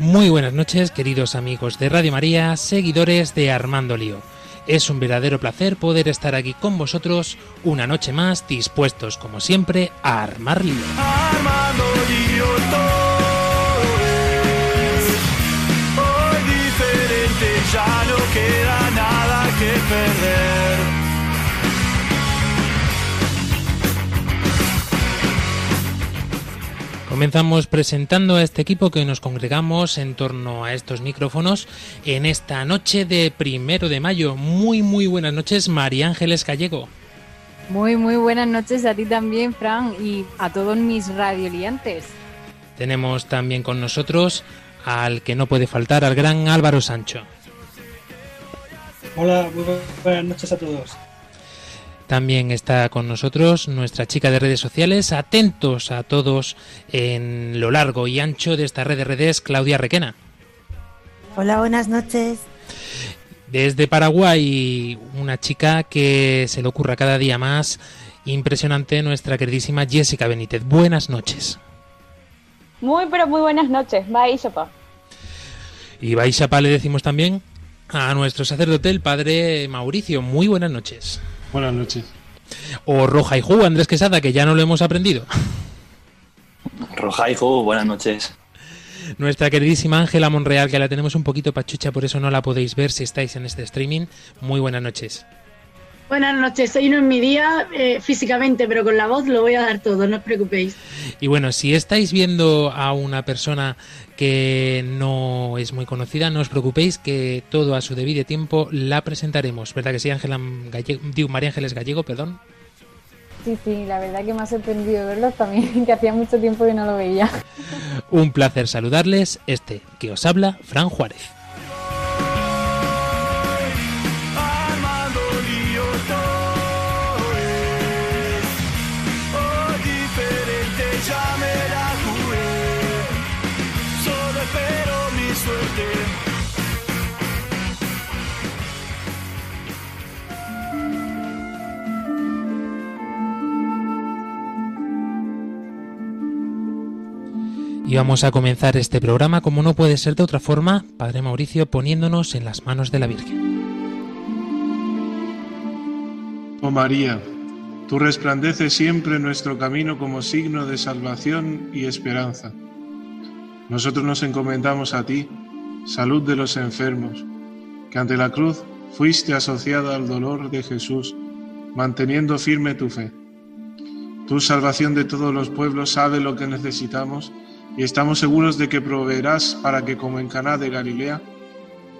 Muy buenas noches, queridos amigos de Radio María, seguidores de Armando Lío. Es un verdadero placer poder estar aquí con vosotros una noche más, dispuestos como siempre a armar lío. Armando Comenzamos presentando a este equipo que nos congregamos en torno a estos micrófonos en esta noche de primero de mayo. Muy, muy buenas noches, María Ángeles Gallego. Muy, muy buenas noches a ti también, Fran, y a todos mis radioliantes. Tenemos también con nosotros al que no puede faltar, al gran Álvaro Sancho. Hola, muy buenas noches a todos. También está con nosotros nuestra chica de redes sociales. Atentos a todos en lo largo y ancho de esta red de redes, Claudia Requena. Hola, buenas noches. Desde Paraguay, una chica que se le ocurra cada día más. Impresionante, nuestra queridísima Jessica Benítez. Buenas noches. Muy, pero muy buenas noches. Bye. Y Bye Chapa le decimos también a nuestro sacerdote, el padre Mauricio. Muy buenas noches. Buenas noches. O Roja y Ju, Andrés Quesada, que ya no lo hemos aprendido. Roja y Ju, buenas noches. Nuestra queridísima Ángela Monreal, que la tenemos un poquito pachucha, por eso no la podéis ver si estáis en este streaming. Muy buenas noches. Buenas noches, hoy no es mi día eh, físicamente, pero con la voz lo voy a dar todo, no os preocupéis. Y bueno, si estáis viendo a una persona que no es muy conocida, no os preocupéis que todo a su debido tiempo la presentaremos. ¿Verdad que sí, Ángela Gallego, digo, María Ángeles Gallego, perdón? Sí, sí, la verdad que me ha sorprendido verlos también, que hacía mucho tiempo que no lo veía. Un placer saludarles, este que os habla, Fran Juárez. Y vamos a comenzar este programa, como no puede ser de otra forma, Padre Mauricio, poniéndonos en las manos de la Virgen. Oh María, tú resplandeces siempre nuestro camino como signo de salvación y esperanza. Nosotros nos encomendamos a ti, salud de los enfermos, que ante la cruz fuiste asociada al dolor de Jesús, manteniendo firme tu fe. Tu salvación de todos los pueblos sabe lo que necesitamos y estamos seguros de que proveerás para que como en Caná de Galilea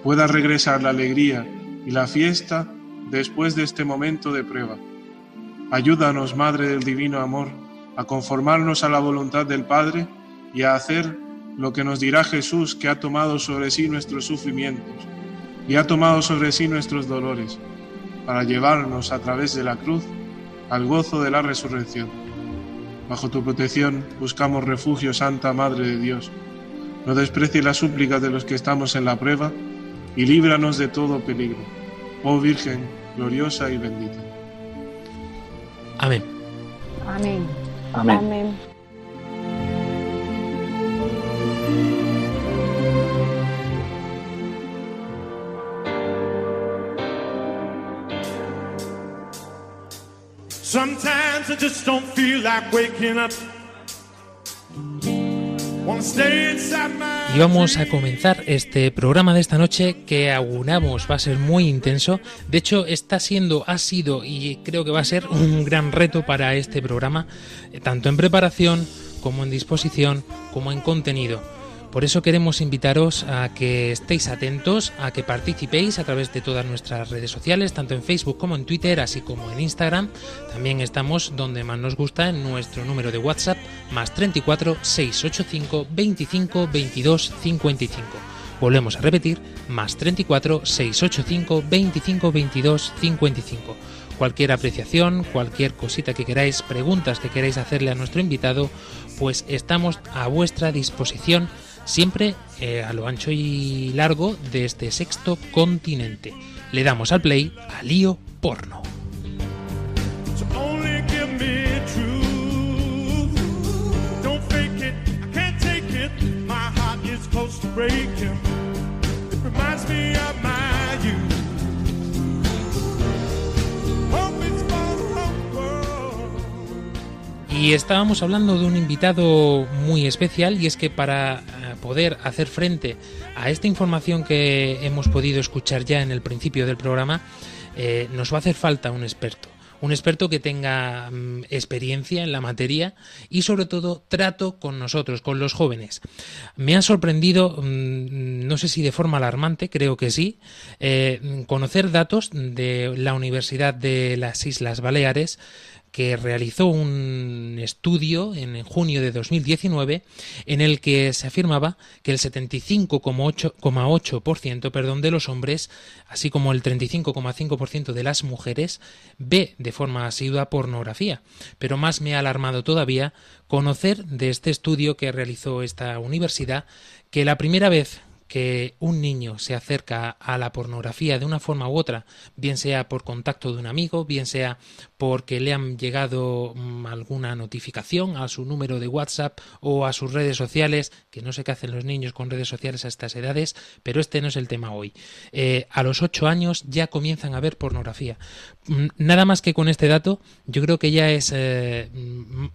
pueda regresar la alegría y la fiesta después de este momento de prueba. Ayúdanos, Madre del Divino Amor, a conformarnos a la voluntad del Padre y a hacer lo que nos dirá Jesús que ha tomado sobre sí nuestros sufrimientos y ha tomado sobre sí nuestros dolores, para llevarnos a través de la cruz al gozo de la resurrección. Bajo tu protección buscamos refugio, Santa Madre de Dios. No desprecies las súplicas de los que estamos en la prueba y líbranos de todo peligro. Oh Virgen, gloriosa y bendita. Amén. Amén. Amén. Amén. Sometimes Y vamos a comenzar este programa de esta noche que auguramos va a ser muy intenso. De hecho, está siendo, ha sido y creo que va a ser un gran reto para este programa, eh, tanto en preparación como en disposición, como en contenido. Por eso queremos invitaros a que estéis atentos, a que participéis a través de todas nuestras redes sociales, tanto en Facebook como en Twitter, así como en Instagram. También estamos donde más nos gusta, en nuestro número de WhatsApp, más 34 685 25 22 55. Volvemos a repetir, más 34 685 25 22 55. Cualquier apreciación, cualquier cosita que queráis, preguntas que queráis hacerle a nuestro invitado, pues estamos a vuestra disposición siempre eh, a lo ancho y largo de este sexto continente. Le damos al play a lío porno. Y estábamos hablando de un invitado muy especial y es que para poder hacer frente a esta información que hemos podido escuchar ya en el principio del programa, eh, nos va a hacer falta un experto. Un experto que tenga mm, experiencia en la materia y sobre todo trato con nosotros, con los jóvenes. Me ha sorprendido, mm, no sé si de forma alarmante, creo que sí, eh, conocer datos de la Universidad de las Islas Baleares que realizó un estudio en junio de 2019 en el que se afirmaba que el 75,8% perdón, de los hombres, así como el 35,5% de las mujeres, ve de forma asidua pornografía. Pero más me ha alarmado todavía conocer de este estudio que realizó esta universidad que la primera vez que un niño se acerca a la pornografía de una forma u otra, bien sea por contacto de un amigo, bien sea porque le han llegado mm, alguna notificación a su número de WhatsApp o a sus redes sociales, que no sé qué hacen los niños con redes sociales a estas edades, pero este no es el tema hoy. Eh, a los ocho años ya comienzan a ver pornografía. Mm, Nada más que con este dato, yo creo que ya es eh,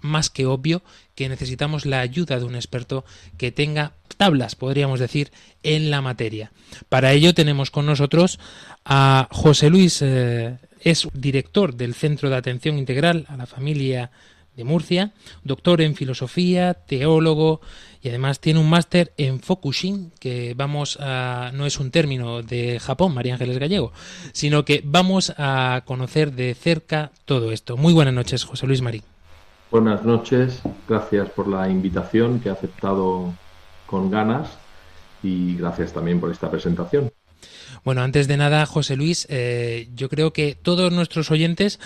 más que obvio que necesitamos la ayuda de un experto que tenga tablas, podríamos decir, en la materia. Para ello tenemos con nosotros a José Luis, eh, es director del Centro de Atención Integral a la Familia de Murcia, doctor en filosofía, teólogo y además tiene un máster en Fokushin, que vamos a, no es un término de Japón, María Ángeles Gallego, sino que vamos a conocer de cerca todo esto. Muy buenas noches, José Luis Marín. Buenas noches, gracias por la invitación que he aceptado con ganas y gracias también por esta presentación. Bueno, antes de nada, José Luis, eh, yo creo que todos nuestros oyentes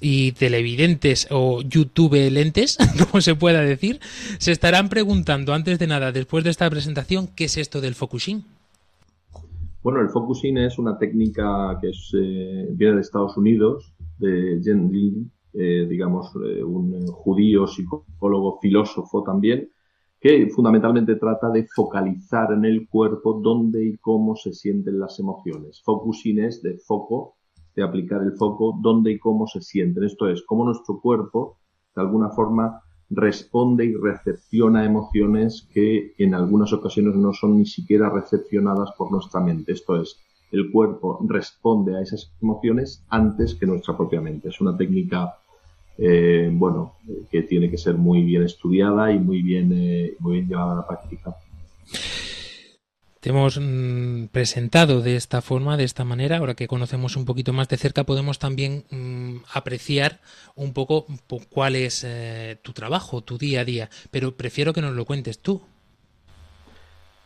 y televidentes o YouTube lentes, como se pueda decir, se estarán preguntando antes de nada, después de esta presentación, ¿qué es esto del Focusing? Bueno, el focusing es una técnica que es, eh, viene de Estados Unidos, de Jen Lin, eh, digamos, un judío, psicólogo, filósofo también, que fundamentalmente trata de focalizar en el cuerpo dónde y cómo se sienten las emociones. Focusing es de foco, de aplicar el foco, dónde y cómo se sienten. Esto es, cómo nuestro cuerpo, de alguna forma, responde y recepciona emociones que en algunas ocasiones no son ni siquiera recepcionadas por nuestra mente. Esto es, el cuerpo responde a esas emociones antes que nuestra propia mente. Es una técnica eh, bueno, que tiene que ser muy bien estudiada y muy bien, eh, muy bien llevada a la práctica. Te hemos mm, presentado de esta forma, de esta manera. Ahora que conocemos un poquito más de cerca, podemos también mm, apreciar un poco po- cuál es eh, tu trabajo, tu día a día. Pero prefiero que nos lo cuentes tú.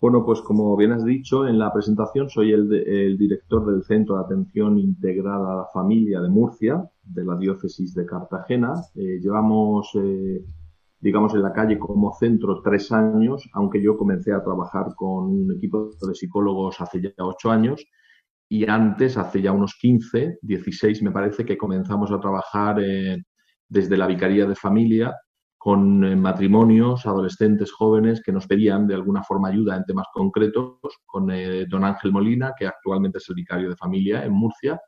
Bueno, pues como bien has dicho en la presentación, soy el, de- el director del Centro de Atención Integral a la Familia de Murcia, de la diócesis de Cartagena. Eh, llevamos, eh, digamos, en la calle como centro tres años, aunque yo comencé a trabajar con un equipo de psicólogos hace ya ocho años. Y antes, hace ya unos 15, 16 me parece, que comenzamos a trabajar eh, desde la Vicaría de Familia con eh, matrimonios, adolescentes jóvenes que nos pedían de alguna forma ayuda en temas concretos, con eh, don Ángel Molina, que actualmente es el vicario de familia en Murcia.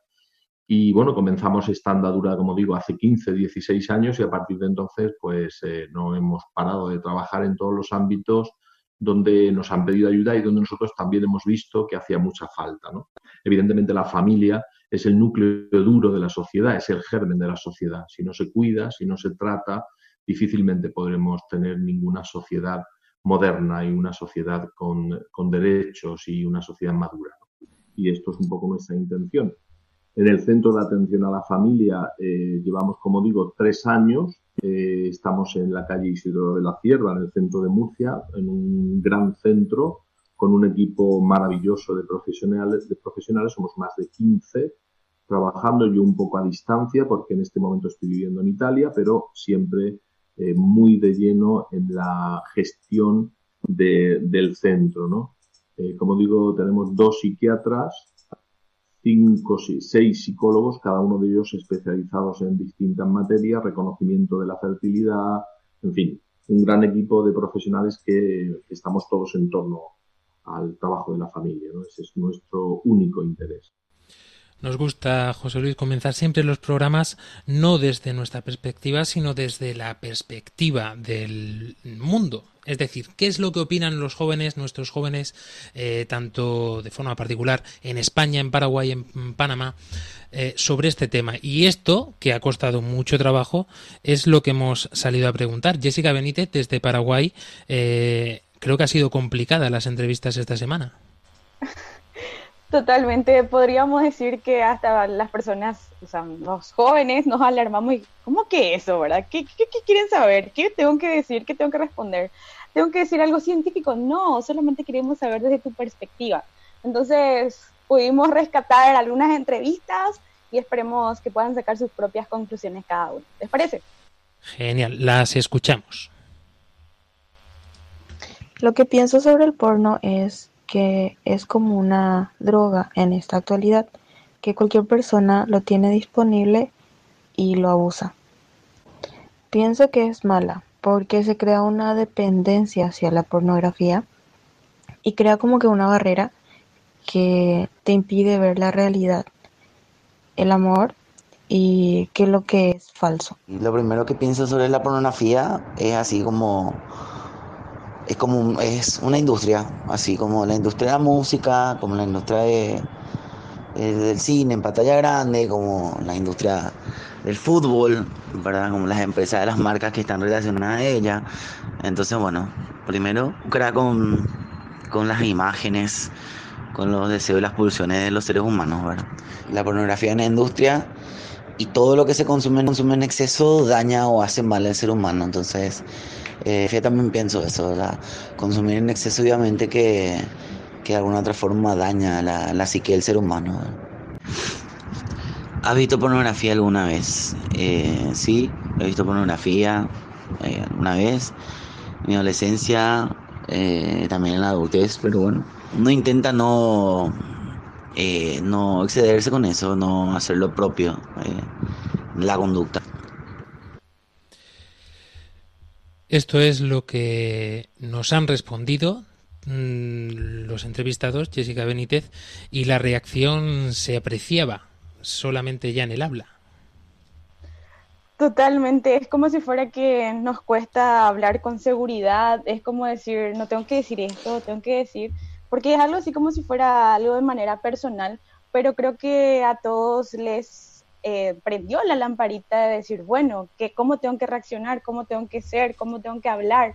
Y bueno, comenzamos esta andadura, como digo, hace 15, 16 años y a partir de entonces pues eh, no hemos parado de trabajar en todos los ámbitos donde nos han pedido ayuda y donde nosotros también hemos visto que hacía mucha falta. ¿no? Evidentemente la familia es el núcleo duro de la sociedad, es el germen de la sociedad. Si no se cuida, si no se trata, difícilmente podremos tener ninguna sociedad moderna y una sociedad con, con derechos y una sociedad madura. ¿no? Y esto es un poco nuestra intención. En el Centro de Atención a la Familia eh, llevamos, como digo, tres años. Eh, estamos en la calle Isidro de la Sierra, en el centro de Murcia, en un gran centro con un equipo maravilloso de profesionales, de profesionales, somos más de 15 trabajando yo un poco a distancia porque en este momento estoy viviendo en Italia, pero siempre eh, muy de lleno en la gestión del centro, ¿no? Eh, como digo, tenemos dos psiquiatras, cinco, seis psicólogos, cada uno de ellos especializados en distintas materias, reconocimiento de la fertilidad, en fin, un gran equipo de profesionales que, estamos todos en torno al trabajo de la familia. ¿no? Ese es nuestro único interés. Nos gusta, José Luis, comenzar siempre los programas no desde nuestra perspectiva, sino desde la perspectiva del mundo. Es decir, ¿qué es lo que opinan los jóvenes, nuestros jóvenes, eh, tanto de forma particular en España, en Paraguay, en Panamá, eh, sobre este tema? Y esto, que ha costado mucho trabajo, es lo que hemos salido a preguntar. Jessica Benítez, desde Paraguay, eh, creo que ha sido complicada las entrevistas esta semana. Totalmente, podríamos decir que hasta las personas, o sea, los jóvenes nos alarmamos y ¿cómo que eso, verdad? ¿Qué, qué, quieren saber? ¿Qué tengo que decir? ¿Qué tengo que responder? ¿Tengo que decir algo científico? No, solamente queremos saber desde tu perspectiva. Entonces, pudimos rescatar algunas entrevistas y esperemos que puedan sacar sus propias conclusiones cada uno. ¿Les parece? Genial, las escuchamos. Lo que pienso sobre el porno es que es como una droga en esta actualidad, que cualquier persona lo tiene disponible y lo abusa. Pienso que es mala porque se crea una dependencia hacia la pornografía y crea como que una barrera que te impide ver la realidad, el amor y qué es lo que es falso. Lo primero que pienso sobre la pornografía es así como es como es una industria, así como la industria de la música, como la industria del cine en pantalla grande, como la industria del fútbol, ¿verdad? Como las empresas de las marcas que están relacionadas a ella. Entonces, bueno, primero crea con, con las imágenes, con los deseos y las pulsiones de los seres humanos, ¿verdad? La pornografía en la industria y todo lo que se consume, consume en exceso daña o hace mal al ser humano. Entonces, eh, yo también pienso eso, consumir en exceso obviamente que, que de alguna otra forma daña la, la psique del ser humano. ¿Has visto pornografía alguna vez? Eh, sí, he visto pornografía eh, alguna vez. En mi adolescencia, eh, también en la adultez, pero bueno, uno intenta no, no excederse con eso, no hacer lo propio, la conducta. Esto es lo que nos han respondido mm, los entrevistados, Jessica Benítez, y la reacción se apreciaba solamente ya en el habla. Totalmente, es como si fuera que nos cuesta hablar con seguridad, es como decir, no tengo que decir esto, tengo que decir, porque es algo así como si fuera algo de manera personal, pero creo que a todos les eh, prendió la lamparita de decir, bueno, que cómo tengo que reaccionar, cómo tengo que ser, cómo tengo que hablar.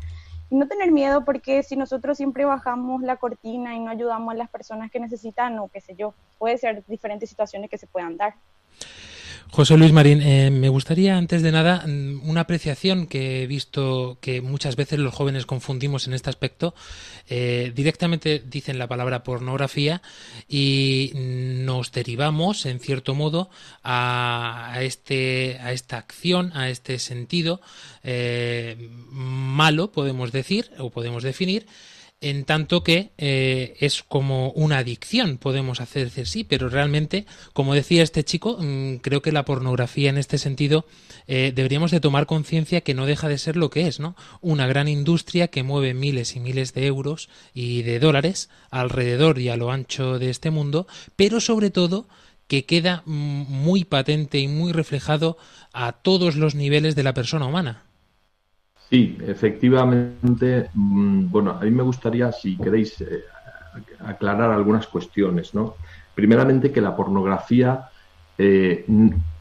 Y no tener miedo porque si nosotros siempre bajamos la cortina y no ayudamos a las personas que necesitan o qué sé yo, puede ser diferentes situaciones que se puedan dar. José Luis Marín, eh, me gustaría antes de nada mm, una apreciación que he visto que muchas veces los jóvenes confundimos en este aspecto. Eh, directamente dicen la palabra pornografía y nos derivamos, en cierto modo, a, este, a esta acción, a este sentido eh, malo, podemos decir o podemos definir en tanto que eh, es como una adicción, podemos hacer decir sí, pero realmente, como decía este chico, mm, creo que la pornografía en este sentido eh, deberíamos de tomar conciencia que no deja de ser lo que es, ¿no? Una gran industria que mueve miles y miles de euros y de dólares alrededor y a lo ancho de este mundo, pero sobre todo que queda mm, muy patente y muy reflejado a todos los niveles de la persona humana. Sí, efectivamente. Mm, bueno, a mí me gustaría, si queréis, eh, aclarar algunas cuestiones, ¿no? Primeramente que la pornografía eh,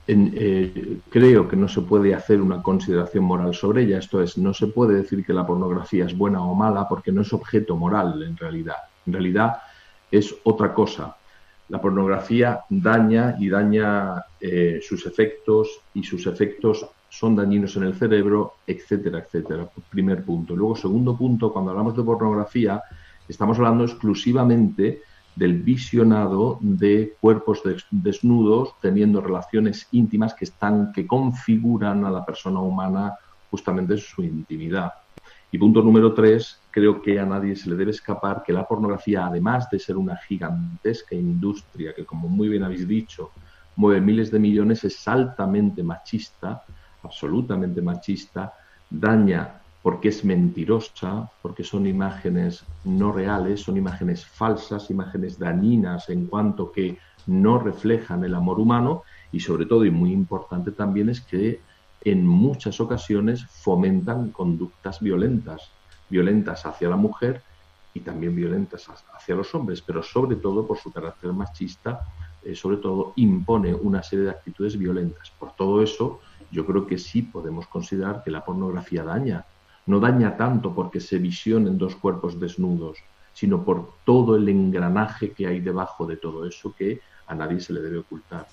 eh, creo que no se puede hacer una consideración moral sobre ella. Esto es, no se puede decir que la pornografía es buena o mala porque no es objeto moral en realidad. En realidad es otra cosa. La pornografía daña y daña sus efectos y sus efectos son dañinos en el cerebro, etcétera, etcétera. Primer punto. Luego, segundo punto, cuando hablamos de pornografía, Estamos hablando exclusivamente del visionado de cuerpos desnudos teniendo relaciones íntimas que están que configuran a la persona humana justamente su intimidad. Y punto número tres, creo que a nadie se le debe escapar que la pornografía, además de ser una gigantesca industria que, como muy bien habéis dicho, mueve miles de millones, es altamente machista, absolutamente machista, daña porque es mentirosa, porque son imágenes no reales, son imágenes falsas, imágenes dañinas en cuanto que no reflejan el amor humano y sobre todo, y muy importante también, es que en muchas ocasiones fomentan conductas violentas, violentas hacia la mujer y también violentas hacia los hombres, pero sobre todo por su carácter machista, eh, sobre todo impone una serie de actitudes violentas. Por todo eso, yo creo que sí podemos considerar que la pornografía daña no daña tanto porque se visionen dos cuerpos desnudos, sino por todo el engranaje que hay debajo de todo eso que a nadie se le debe ocultar.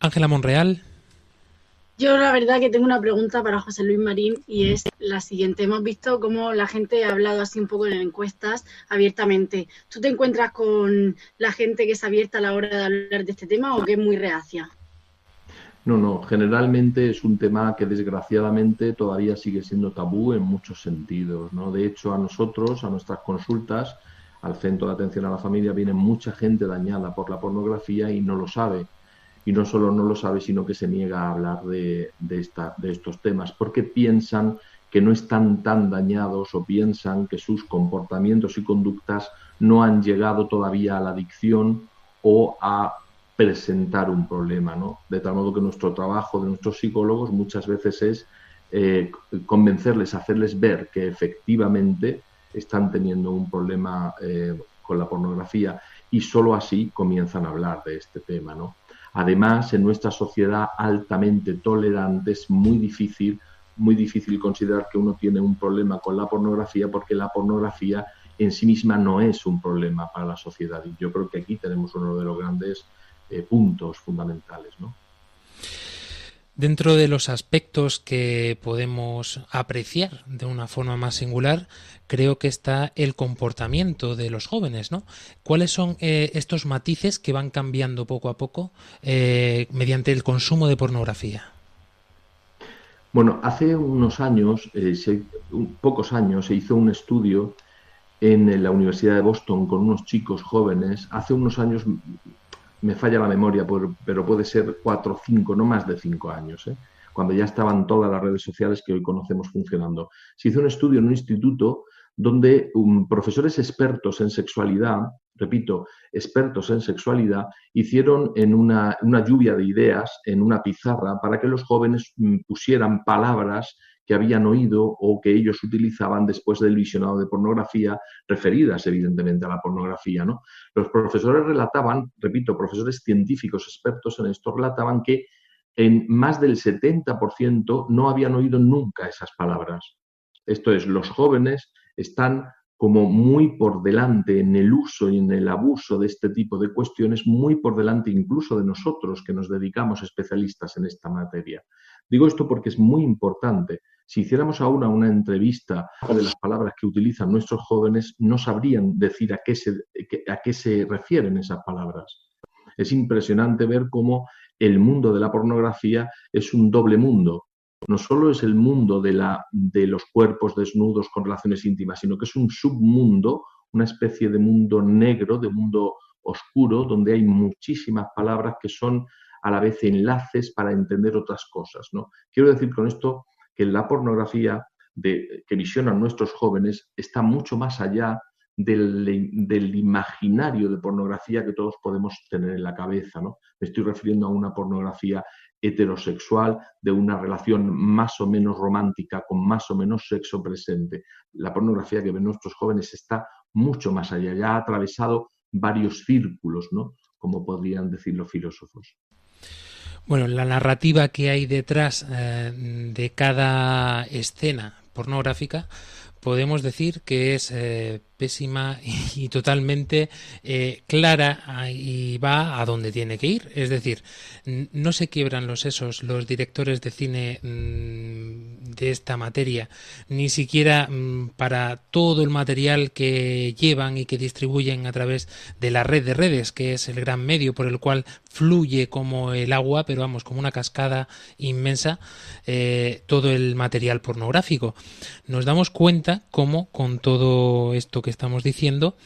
Ángela Monreal. Yo la verdad que tengo una pregunta para José Luis Marín y es la siguiente. Hemos visto cómo la gente ha hablado así un poco en encuestas abiertamente. ¿Tú te encuentras con la gente que es abierta a la hora de hablar de este tema o que es muy reacia? No, no, generalmente es un tema que desgraciadamente todavía sigue siendo tabú en muchos sentidos, ¿no? De hecho, a nosotros, a nuestras consultas, al Centro de Atención a la Familia, viene mucha gente dañada por la pornografía y no lo sabe. Y no solo no lo sabe, sino que se niega a hablar de, de, esta, de estos temas, porque piensan que no están tan dañados o piensan que sus comportamientos y conductas no han llegado todavía a la adicción o a presentar un problema, ¿no? De tal modo que nuestro trabajo de nuestros psicólogos muchas veces es eh, convencerles, hacerles ver que efectivamente están teniendo un problema eh, con la pornografía y solo así comienzan a hablar de este tema, ¿no? Además, en nuestra sociedad altamente tolerante es muy difícil, muy difícil considerar que uno tiene un problema con la pornografía porque la pornografía en sí misma no es un problema para la sociedad. Y yo creo que aquí tenemos uno de los grandes eh, puntos fundamentales. ¿no? Dentro de los aspectos que podemos apreciar de una forma más singular, creo que está el comportamiento de los jóvenes, ¿no? ¿Cuáles son eh, estos matices que van cambiando poco a poco eh, mediante el consumo de pornografía? Bueno, hace unos años, pocos años, se hizo un estudio en la Universidad de Boston con unos chicos jóvenes. Hace unos años me falla la memoria, pero puede ser cuatro o cinco, no más de cinco años, ¿eh? cuando ya estaban todas las redes sociales que hoy conocemos funcionando. Se hizo un estudio en un instituto donde profesores expertos en sexualidad, repito, expertos en sexualidad, hicieron en una, una lluvia de ideas en una pizarra para que los jóvenes mm, pusieran palabras que habían oído o que ellos utilizaban después del visionado de pornografía, referidas evidentemente a la pornografía. ¿no? Los profesores relataban, repito, profesores científicos expertos en esto, relataban que en más del 70% no habían oído nunca esas palabras. Esto es, los jóvenes están como muy por delante en el uso y en el abuso de este tipo de cuestiones, muy por delante incluso de nosotros que nos dedicamos especialistas en esta materia. Digo esto porque es muy importante. Si hiciéramos ahora una entrevista de las palabras que utilizan nuestros jóvenes, no sabrían decir a qué se, a qué se refieren esas palabras. Es impresionante ver cómo el mundo de la pornografía es un doble mundo. No solo es el mundo de, la, de los cuerpos desnudos con relaciones íntimas, sino que es un submundo, una especie de mundo negro, de mundo oscuro, donde hay muchísimas palabras que son a la vez enlaces para entender otras cosas. ¿no? Quiero decir con esto que la pornografía que visionan nuestros jóvenes está mucho más allá del, del, imaginario de pornografía que todos podemos tener en la cabeza. ¿no? Me estoy refiriendo a una pornografía heterosexual de una relación más o menos romántica con más o menos sexo presente. La pornografía que ven nuestros jóvenes está mucho más allá, ya ha atravesado varios círculos, ¿no? como podrían decir los filósofos. Bueno, la narrativa que hay detrás eh, de cada escena pornográfica podemos decir que es eh, pésima y, totalmente eh, clara y va a donde tiene que ir. Es decir, no se quiebran los sesos los directores de cine mm, de esta materia, ni siquiera mm, para todo el material que llevan y que distribuyen a través de la red de redes, que es el gran medio por el cual fluye como el agua, pero vamos, como una cascada inmensa, eh, todo el material pornográfico. Nos damos cuenta cómo con todo esto que estamos diciendo,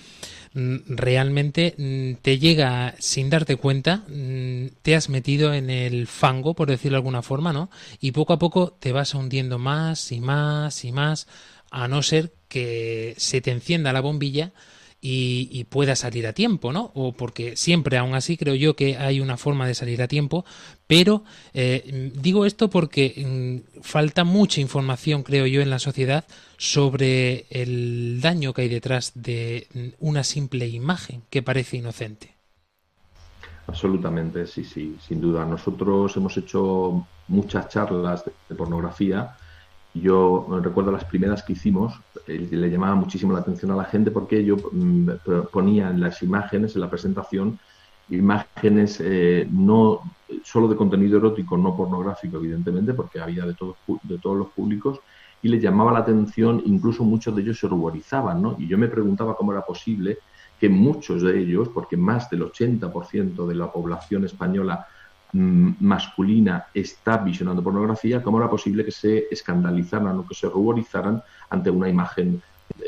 mm, realmente mm, te llega sin darte cuenta, mm, te has metido en el fango, por decirlo de alguna forma, ¿no? Y poco a poco te vas hundiendo más y más y más, a no ser que se te encienda la bombilla y, pueda salir a tiempo, ¿no? O porque siempre, aún así, creo yo que hay una forma de salir a tiempo, pero eh, digo esto porque mm, falta mucha información, creo yo, en la sociedad sobre el daño que hay detrás de mm, una simple imagen que parece inocente. Absolutamente, sí, sí, sin duda. Nosotros hemos hecho muchas charlas de pornografía yo recuerdo las primeras que hicimos, eh, le llamaba muchísimo la atención a la gente porque yo mm, ponía en las imágenes, en la presentación, imágenes eh, no solo de contenido erótico, no pornográfico, evidentemente, porque había de todos, de todos los públicos, y le llamaba la atención, incluso muchos de ellos se ruborizaban, ¿no? Y yo me preguntaba cómo era posible que muchos de ellos, porque más del 80% de la población española masculina está visionando pornografía, ¿cómo era posible que se escandalizaran o que se ruborizaran ante una imagen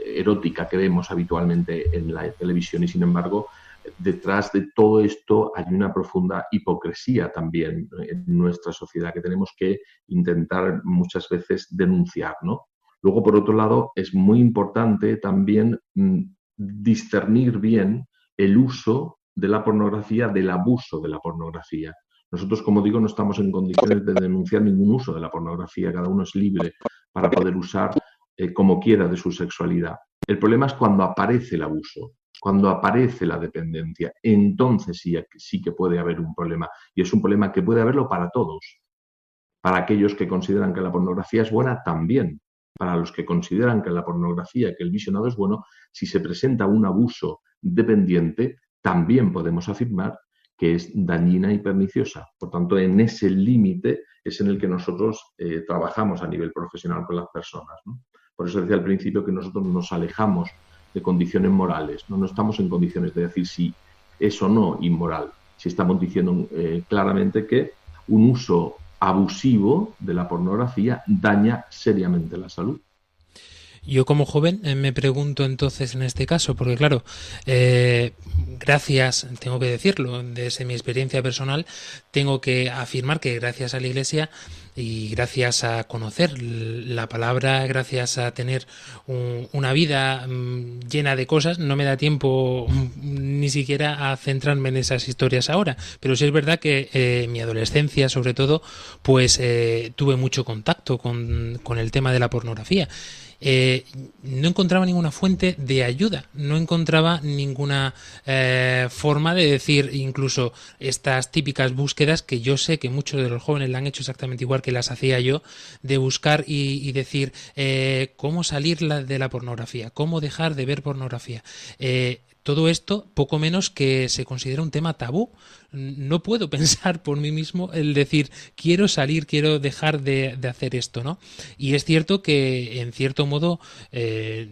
erótica que vemos habitualmente en la televisión? Y sin embargo, detrás de todo esto hay una profunda hipocresía también en nuestra sociedad que tenemos que intentar muchas veces denunciar, ¿no? Luego, por otro lado, es muy importante también mm, discernir bien el uso de la pornografía del abuso de la pornografía. Nosotros, como digo, no estamos en condiciones de denunciar ningún uso de la pornografía. Cada uno es libre para poder usar eh, como quiera de su sexualidad. El problema es cuando aparece el abuso, cuando aparece la dependencia. Entonces sí, sí que puede haber un problema. Y es un problema que puede haberlo para todos. Para aquellos que consideran que la pornografía es buena, también. Para los que consideran que la pornografía, que el visionado es bueno, si se presenta un abuso dependiente, también podemos afirmar que es dañina y perniciosa. Por tanto, en ese límite es en el que nosotros eh, trabajamos a nivel profesional con las personas. Por eso decía al principio que nosotros nos alejamos de condiciones morales. No, estamos en condiciones de decir si es o no inmoral. Si estamos diciendo eh, claramente que un uso abusivo de la pornografía daña seriamente la salud. Yo como joven eh, me pregunto entonces en este caso, porque claro, eh, gracias, tengo que decirlo, desde mi experiencia personal, tengo que afirmar que gracias a la Iglesia y gracias a conocer la palabra, gracias a tener una vida mm, llena de cosas, no me da tiempo mm, ni siquiera a centrarme en esas historias ahora, pero sí es verdad que eh, mi adolescencia sobre todo, pues tuve mucho contacto con, con el tema de la pornografía eh, no encontraba ninguna fuente de ayuda, no encontraba ninguna eh, forma de decir incluso estas típicas búsquedas que yo sé que muchos de los jóvenes la han hecho exactamente igual que las hacía yo, de buscar y, decir eh, cómo salir de la pornografía, cómo dejar de ver pornografía todo esto poco menos que se considera un tema tabú. No puedo pensar por mí mismo el decir quiero salir, quiero dejar de, hacer esto, ¿no? Y es cierto que en cierto modo eh,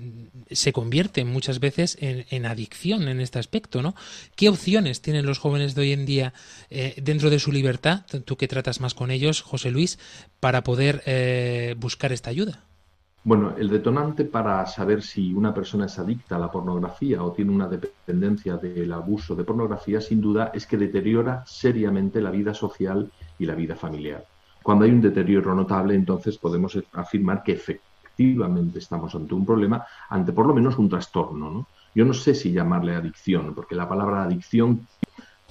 se convierte muchas veces en, adicción en este aspecto, ¿no? ¿Qué opciones tienen los jóvenes de hoy en día eh, dentro de su libertad, tú que tratas más con ellos, José Luis, para poder eh, buscar esta ayuda? Bueno, el detonante para saber si una persona es adicta a la pornografía o tiene una dependencia del abuso de pornografía, sin duda, es que deteriora seriamente la vida social y la vida familiar. Cuando hay un deterioro notable, entonces podemos afirmar que efectivamente estamos ante un problema, ante por lo menos un trastorno. Yo no sé si llamarle adicción, porque la palabra adicción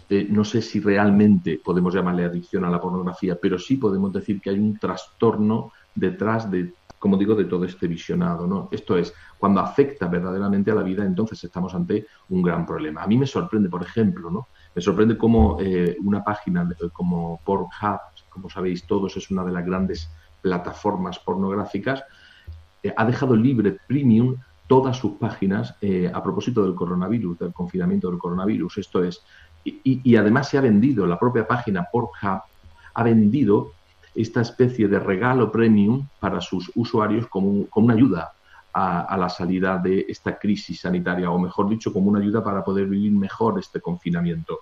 eh, no sé si realmente podemos llamarle adicción a la pornografía, pero sí podemos decir que hay un trastorno detrás de como digo, de todo este visionado. ¿no? Esto es, cuando afecta verdaderamente a la vida, entonces estamos ante un gran problema. A mí me sorprende, por ejemplo, ¿no? me sorprende cómo eh, una página como Pornhub, como sabéis todos, es una de las grandes plataformas pornográficas, eh, ha dejado libre premium todas sus páginas eh, a propósito del coronavirus, del confinamiento del coronavirus. Esto es, y, y, además se ha vendido, la propia página Pornhub ha vendido esta especie de regalo premium para sus usuarios como, una ayuda a, a, la salida de esta crisis sanitaria, o mejor dicho, como una ayuda para poder vivir mejor este confinamiento.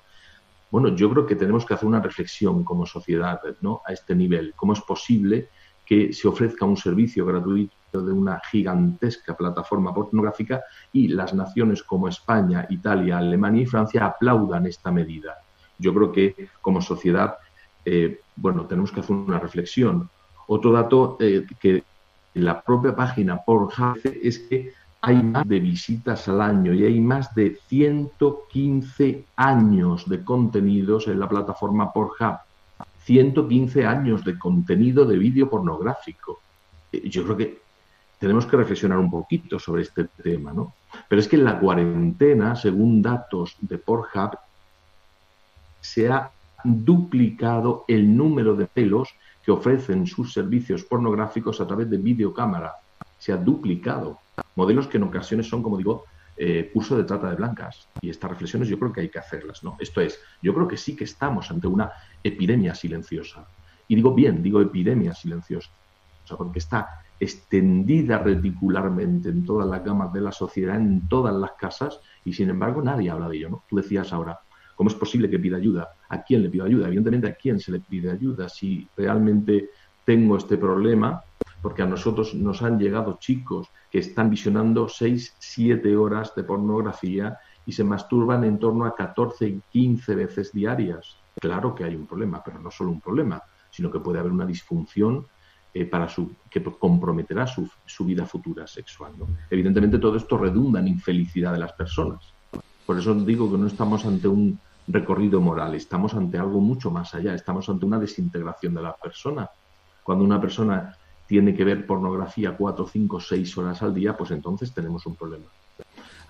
Bueno, yo creo que tenemos que hacer una reflexión como sociedad ¿no? a este nivel. ¿Cómo es posible que se ofrezca un servicio gratuito de una gigantesca plataforma pornográfica y las naciones como España, Italia, Alemania y Francia aplaudan esta medida? Yo creo que como sociedad, eh, bueno, tenemos que hacer una reflexión. Otro dato eh, que la propia página Pornhub es que hay más de visitas al año y hay más de 115 años de contenidos en la plataforma Pornhub. 115 años de contenido de vídeo pornográfico. Eh, yo creo que tenemos que reflexionar un poquito sobre este tema, ¿no? Pero es que en la cuarentena, según datos de Pornhub, se ha duplicado el número de pelos que ofrecen sus servicios pornográficos a través de videocámara. Se ha duplicado. Modelos que en ocasiones son, como digo, eh, curso de trata de blancas. Y estas reflexiones yo creo que hay que hacerlas. ¿no? Esto es, yo creo que sí que estamos ante una epidemia silenciosa. Y digo bien, digo epidemia silenciosa, porque está extendida reticularmente en todas las gamas de la sociedad, en todas las casas, y sin embargo nadie habla de ello. ¿no? Tú decías ahora, ¿Cómo es posible que pida ayuda? ¿A quién le pido ayuda? Evidentemente, ¿a quién se le pide ayuda? Si realmente tengo este problema, porque a nosotros nos han llegado chicos que están visionando 6, 7 horas de pornografía y se masturban en torno a 14 y 15 veces diarias. Claro que hay un problema, pero no solo un problema, sino que puede haber una disfunción eh, que comprometerá su, su vida futura sexual. ¿no? Evidentemente todo esto redunda en infelicidad de las personas. Por eso digo que no estamos ante un recorrido moral, estamos ante algo mucho más allá, estamos ante una desintegración de la persona. Cuando una persona tiene que ver pornografía cuatro, cinco, seis horas al día, pues entonces tenemos un problema.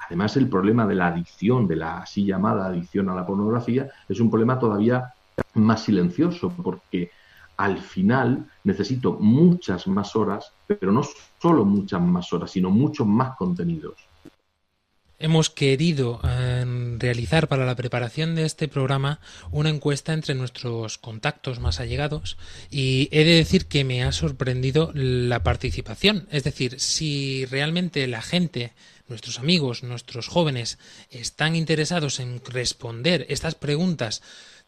Además, el problema de la adicción, de la así llamada adicción a la pornografía, es un problema todavía más silencioso, porque al final necesito muchas más horas, pero no solo muchas más horas, sino muchos más contenidos hemos querido eh, realizar para la preparación de este programa una encuesta entre nuestros contactos más allegados y he de decir que me ha sorprendido la participación. Es decir, si realmente la gente, nuestros amigos, nuestros jóvenes están interesados en responder estas preguntas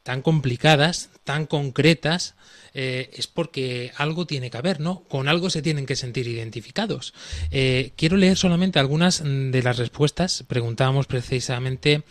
tan complicadas, tan concretas, eh, es porque algo tiene que haber, ¿no? Con algo se tienen que sentir identificados. Eh, quiero leer solamente algunas de las respuestas. Preguntábamos precisamente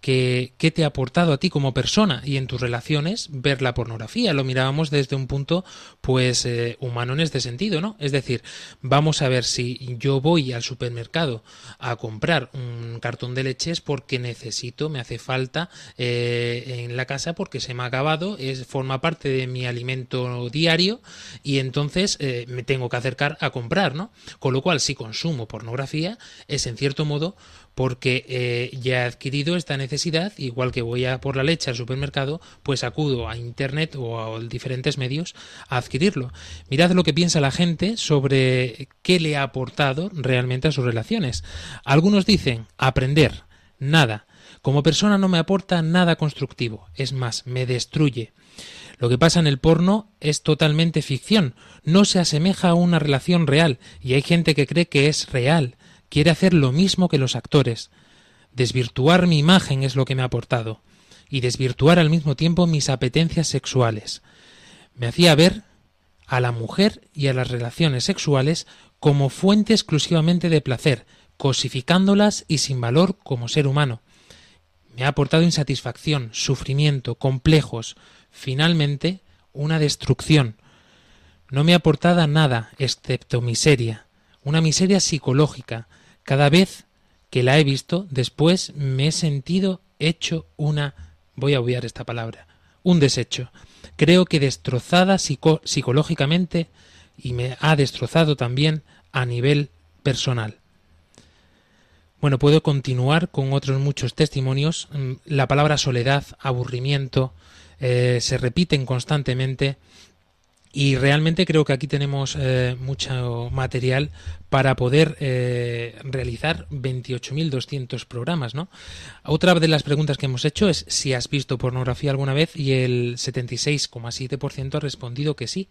¿Qué, te ha aportado a ti como persona y en tus relaciones ver la pornografía. Lo mirábamos desde un punto, pues, eh, humano en este sentido, ¿no? Es decir, vamos a ver si yo voy al supermercado a comprar un cartón de leches porque necesito, me hace falta eh, en la casa porque se me ha acabado, es, forma parte de mi alimento diario y entonces eh, me tengo que acercar a comprar, ¿no? Con lo cual, si consumo pornografía, es en cierto modo porque eh, ya he adquirido esta necesidad, igual que voy a por la leche al supermercado, pues acudo a Internet o a diferentes medios a adquirirlo. Mirad lo que piensa la gente sobre qué le ha aportado realmente a sus relaciones. Algunos dicen aprender, nada. Como persona no me aporta nada constructivo, es más, me destruye. Lo que pasa en el porno es totalmente ficción, no se asemeja a una relación real, y hay gente que cree que es real, quiere hacer lo mismo que los actores. Desvirtuar mi imagen es lo que me ha aportado, y desvirtuar al mismo tiempo mis apetencias sexuales. Me hacía ver a la mujer y a las relaciones sexuales como fuente exclusivamente de placer, cosificándolas y sin valor como ser humano. Me ha aportado insatisfacción, sufrimiento, complejos, finalmente una destrucción. No me ha aportado nada excepto miseria, una miseria psicológica, cada vez que la he visto, después me he sentido hecho una voy a obviar esta palabra, un desecho. Creo que destrozada psicológicamente y me ha destrozado también a nivel personal. Bueno, puedo continuar con otros muchos testimonios. Mm, la palabra soledad, aburrimiento, eh, se repiten constantemente Y realmente creo que aquí tenemos eh, mucho material para poder eh, realizar 28.200 programas, ¿no? Otra de las preguntas que hemos hecho es si has visto pornografía alguna vez y el 76,7% ha respondido que sí.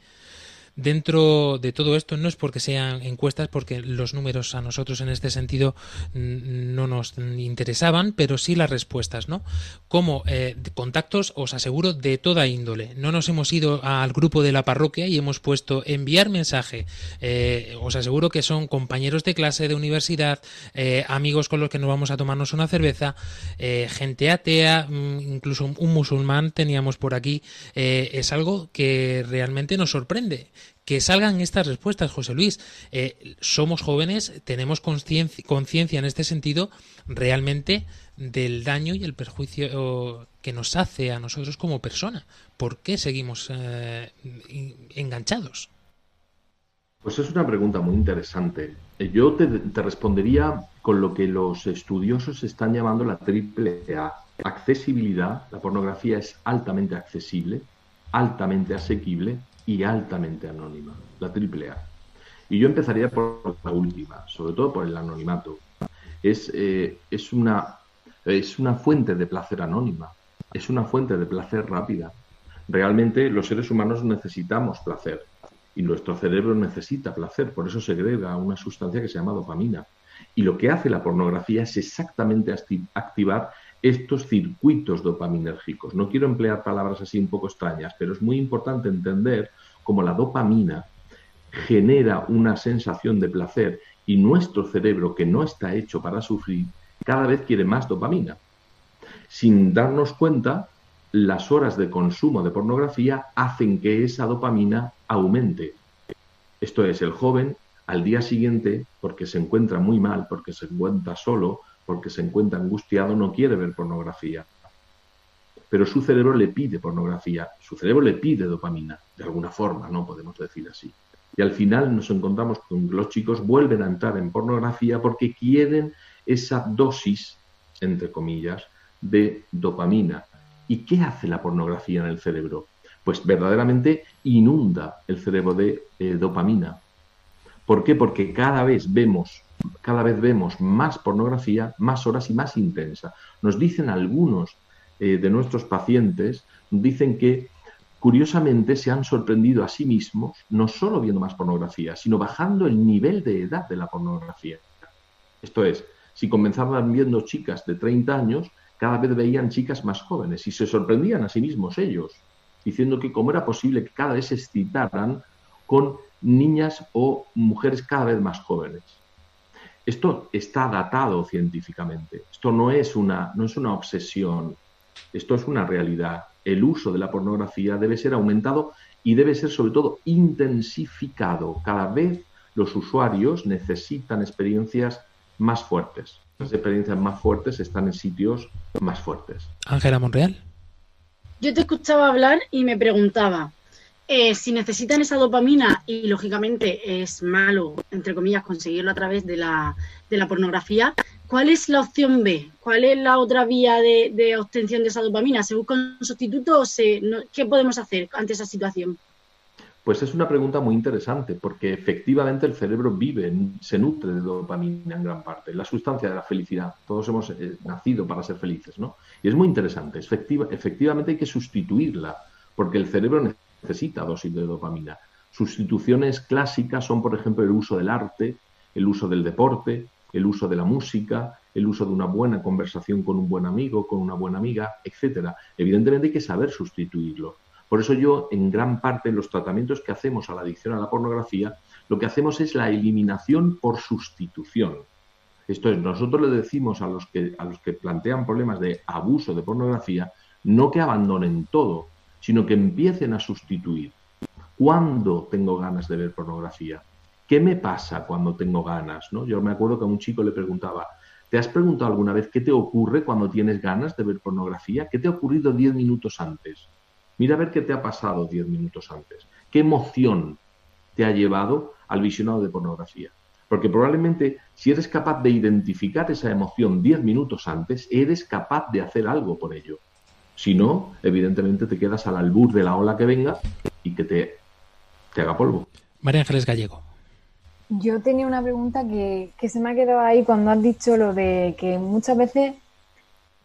Dentro de todo esto no es porque sean encuestas, porque los números a nosotros en este sentido no nos interesaban, pero sí las respuestas, ¿no? Como eh, contactos, os aseguro, de toda índole. No nos hemos ido al grupo de la parroquia y hemos puesto enviar mensaje. Eh, os aseguro que son compañeros de clase, de universidad, eh, amigos con los que nos vamos a tomarnos una cerveza, gente atea, mm, incluso un musulmán teníamos por aquí. es algo que realmente nos sorprende que salgan estas respuestas, José Luis. Eh, somos jóvenes, tenemos conciencia en este sentido realmente del daño y el perjuicio que nos hace a nosotros como persona. ¿Por qué seguimos eh, enganchados? Pues es una pregunta muy interesante. Eh, yo te, te, respondería con lo que los estudiosos están llamando la triple A. Accesibilidad, la pornografía es altamente accesible, altamente asequible y altamente anónima, la triple A. Y yo empezaría por la última, sobre todo por el anonimato. Es, eh, es, una, es una fuente de placer anónima, es una fuente de placer rápida. Realmente los seres humanos necesitamos placer y nuestro cerebro necesita placer, por eso segrega una sustancia que se llama dopamina. Y lo que hace la pornografía es exactamente activar estos circuitos dopaminérgicos. No quiero emplear palabras así un poco extrañas, pero es muy importante entender cómo la dopamina genera una sensación de placer y nuestro cerebro, que no está hecho para sufrir, cada vez quiere más dopamina. Sin darnos cuenta, las horas de consumo de pornografía hacen que esa dopamina aumente. Esto es, el joven al día siguiente, porque se encuentra muy mal, porque se encuentra solo, porque se encuentra angustiado, no quiere ver pornografía. Pero su cerebro le pide pornografía, su cerebro le pide dopamina, de alguna forma, no podemos decir así. Y al final nos encontramos con que los chicos vuelven a entrar en pornografía porque quieren esa dosis, entre comillas, de dopamina. ¿Y qué hace la pornografía en el cerebro? Pues verdaderamente inunda el cerebro de eh, dopamina. ¿Por qué? Porque cada vez vemos cada vez vemos más pornografía, más horas y más intensa. Nos dicen algunos eh, de nuestros pacientes, dicen que curiosamente se han sorprendido a sí mismos, no solo viendo más pornografía, sino bajando el nivel de edad de la pornografía. Esto es, si comenzaban viendo chicas de 30 años, cada vez veían chicas más jóvenes y se sorprendían a sí mismos ellos, diciendo que cómo era posible que cada vez se excitaran con niñas o mujeres cada vez más jóvenes. Esto está datado científicamente. Esto no es una, no es una obsesión. Esto es una realidad. El uso de la pornografía debe ser aumentado y debe ser sobre todo intensificado. Cada vez los usuarios necesitan experiencias más fuertes. Las experiencias más fuertes están en sitios más fuertes. Ángela Monreal. Yo te escuchaba hablar y me preguntaba, eh, si necesitan esa dopamina y lógicamente es malo, entre comillas, conseguirlo a través de la, de la pornografía, ¿cuál es la opción B? ¿Cuál es la otra vía de, obtención de esa dopamina? ¿Se busca un sustituto o se, qué podemos hacer ante esa situación? Pues es una pregunta muy interesante porque efectivamente el cerebro vive, se nutre de dopamina en gran parte, la sustancia de la felicidad. Todos hemos eh, nacido para ser felices, ¿no? Y es muy interesante. efectivamente hay que sustituirla porque el cerebro necesita dosis de dopamina. Sustituciones clásicas son, por ejemplo, el uso del arte, el uso del deporte, el uso de la música, el uso de una buena conversación con un buen amigo, con una buena amiga, etcétera. Evidentemente hay que saber sustituirlo. Por eso yo, en gran parte, en los tratamientos que hacemos a la adicción a la pornografía, lo que hacemos es la eliminación por sustitución. Esto es, nosotros le decimos a los que, a los que plantean problemas de abuso de pornografía, no que abandonen todo, sino que empiecen a sustituir. ¿Cuándo tengo ganas de ver pornografía? ¿Qué me pasa cuando tengo ganas? ¿no? Yo me acuerdo que a un chico le preguntaba, ¿te has preguntado alguna vez qué te ocurre cuando tienes ganas de ver pornografía? ¿Qué te ha ocurrido diez minutos antes? Mira a ver qué te ha pasado diez minutos antes. ¿Qué emoción te ha llevado al visionado de pornografía? Porque probablemente si eres capaz de identificar esa emoción diez minutos antes, eres capaz de hacer algo por ello. Si no, evidentemente te quedas al albur de la ola que venga y que te te haga polvo. María Ángeles Gallego. Yo tenía una pregunta que, que se me ha quedado ahí cuando has dicho lo de que muchas veces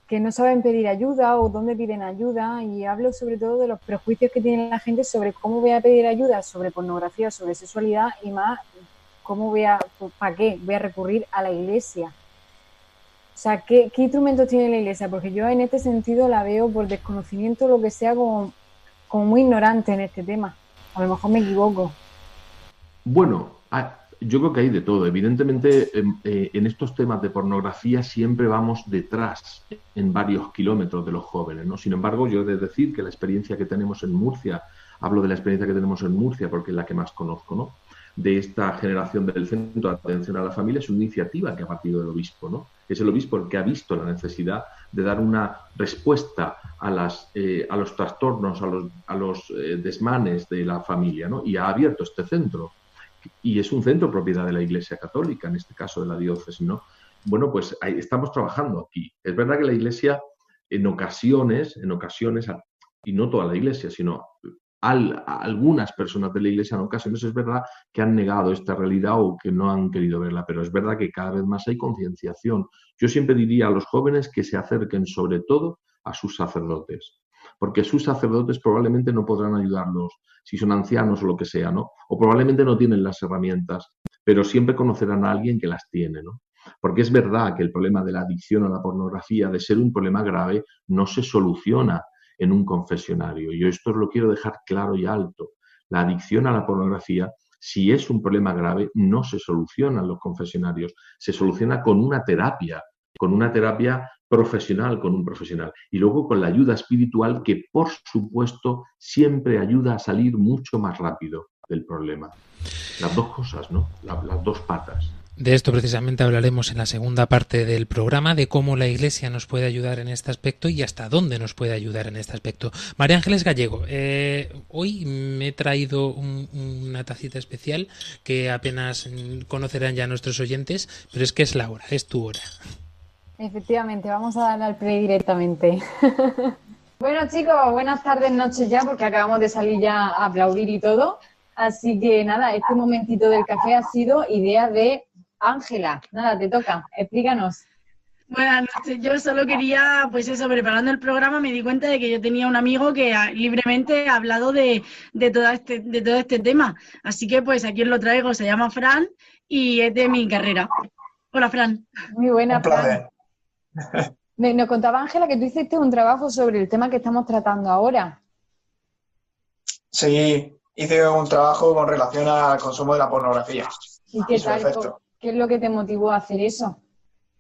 que no saben pedir ayuda o dónde piden ayuda y hablo sobre todo de los prejuicios que tiene la gente sobre cómo voy a pedir ayuda sobre pornografía, sobre sexualidad y más cómo voy a, ¿para qué? Voy a recurrir a la iglesia. O sea, ¿qué, ¿qué instrumentos tiene la iglesia? Porque yo en este sentido la veo por desconocimiento, lo que sea, como, como muy ignorante en este tema. A lo mejor me equivoco. Bueno, yo creo que hay de todo. Evidentemente, eh, en estos temas de pornografía siempre vamos detrás en varios kilómetros de los jóvenes. ¿no? Sin embargo, yo he de decir que la experiencia que tenemos en Murcia, hablo de la experiencia que tenemos en Murcia porque es la que más conozco, ¿no? De esta generación del Centro de Atención a la Familia es una iniciativa que ha partido del obispo, ¿no? Es el obispo el que ha visto la necesidad de dar una respuesta a, las, eh, a los trastornos, a los, a los eh, desmanes de la familia, ¿no? Y ha abierto este centro y es un centro propiedad de la Iglesia Católica, en este caso de la diócesis, ¿no? Bueno, pues ahí estamos trabajando aquí. Es verdad que la Iglesia en ocasiones, en ocasiones, y no toda la Iglesia, sino algunas personas de la Iglesia en ocasiones es verdad que han negado esta realidad o que no han querido verla, pero es verdad que cada vez más hay concienciación. Yo siempre diría a los jóvenes que se acerquen sobre todo a sus sacerdotes, porque sus sacerdotes probablemente no podrán ayudarlos si son ancianos o lo que sea, ¿no? O probablemente no tienen las herramientas, pero siempre conocerán a alguien que las tiene, ¿no? Porque es verdad que el problema de la adicción a la pornografía, de ser un problema grave, no se soluciona en un confesionario. Yo esto lo quiero dejar claro y alto. La adicción a la pornografía, si es un problema grave, no se soluciona en los confesionarios, se soluciona con una terapia, con una terapia profesional con un profesional y luego con la ayuda espiritual que por supuesto siempre ayuda a salir mucho más rápido del problema. Las dos cosas, ¿no? las dos patas. De esto precisamente hablaremos en la segunda parte del programa, de cómo la Iglesia nos puede ayudar en este aspecto y hasta dónde nos puede ayudar en este aspecto. María Ángeles Gallego, eh, hoy me he traído una tacita especial que apenas conocerán ya nuestros oyentes, pero es que es la hora, es tu hora. Efectivamente, vamos a darle al play directamente. bueno chicos, buenas tardes, noches ya, porque acabamos de salir ya a aplaudir y todo. Así que nada, este momentito del café ha sido idea de Ángela, nada, te toca, explícanos. Buenas noches, yo solo quería, pues eso, preparando el programa me di cuenta de que yo tenía un amigo que libremente ha hablado de, de, todo este, de todo este tema. Así que pues aquí os lo traigo, se llama Fran y es de mi carrera. Hola Fran. Muy buena, Fran. Nos contaba Ángela que tú hiciste un trabajo sobre el tema que estamos tratando ahora. Sí, hice un trabajo con relación al consumo de la pornografía. ¿Y qué tal? ¿Qué es lo que te motivó a hacer eso?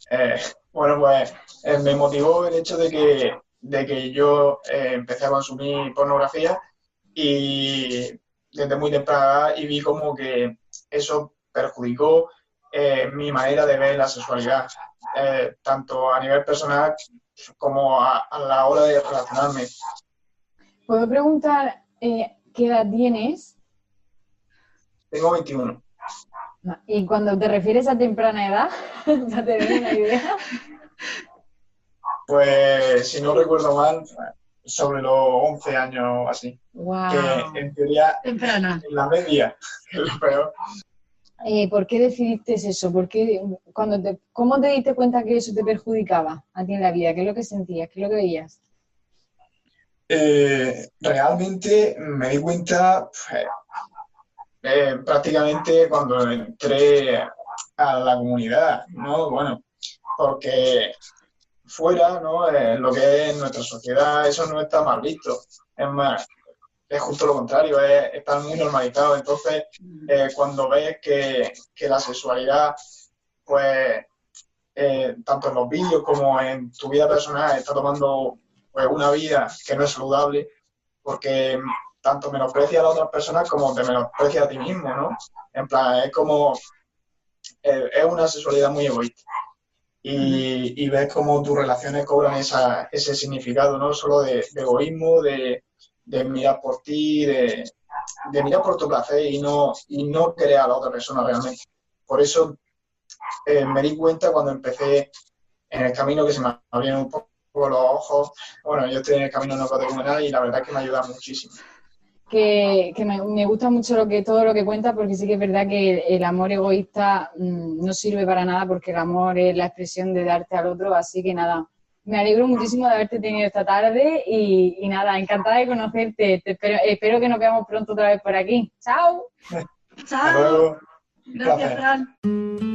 Eh, bueno, pues eh, me motivó el hecho de que, de que yo eh, empecé a consumir pornografía y desde muy temprana y vi como que eso perjudicó mi manera de ver la sexualidad, tanto a nivel personal como a, a, la hora de relacionarme. ¿Puedo preguntar qué edad tienes? Tengo 21. Y cuando te refieres a temprana edad, ¿ya te doy una idea? Pues, si no recuerdo mal, sobre los 11 años así. Wow. Que en teoría, temprana. en la media, es lo peor. Eh, ¿Por qué decidiste eso? ¿Por qué, cuando te, ¿Cómo te diste cuenta que eso te perjudicaba a ti en la vida? ¿Qué es lo que sentías? ¿Qué es lo que veías? Eh, realmente me di cuenta pues, eh, prácticamente cuando entré a la comunidad, ¿no? Bueno, porque fuera, ¿no? En lo que es nuestra sociedad, eso no está mal visto. Es más, es justo lo contrario, es, está muy normalizado. Entonces, eh, cuando ves que, que, la sexualidad, pues, eh, tanto en los vídeos como en tu vida personal, está tomando pues, una vida que no es saludable, porque tanto menosprecia a las otras personas como te menosprecia a ti mismo, ¿no? En plan, es como, eh, es una sexualidad muy egoísta. Y, y, ves cómo tus relaciones cobran esa, ese significado, ¿no? Solo de, egoísmo, de, de, mirar por ti, de, de, mirar por tu placer y no, y no querer a la otra persona realmente. Por eso eh, me di cuenta cuando empecé en el camino que se me abrieron un poco los ojos. Bueno, yo estoy en el camino no catecumenal y la verdad es que me ayuda muchísimo. Que, que me, me gusta mucho lo que todo lo que cuenta porque sí que es verdad que el, amor egoísta mm, no sirve para nada porque el amor es la expresión de darte al otro, así que nada, me alegro muchísimo de haberte tenido esta tarde y, y nada, encantada de conocerte. Te espero, espero que nos veamos pronto otra vez por aquí. ¡Chao! Chao. Gracias, Fran.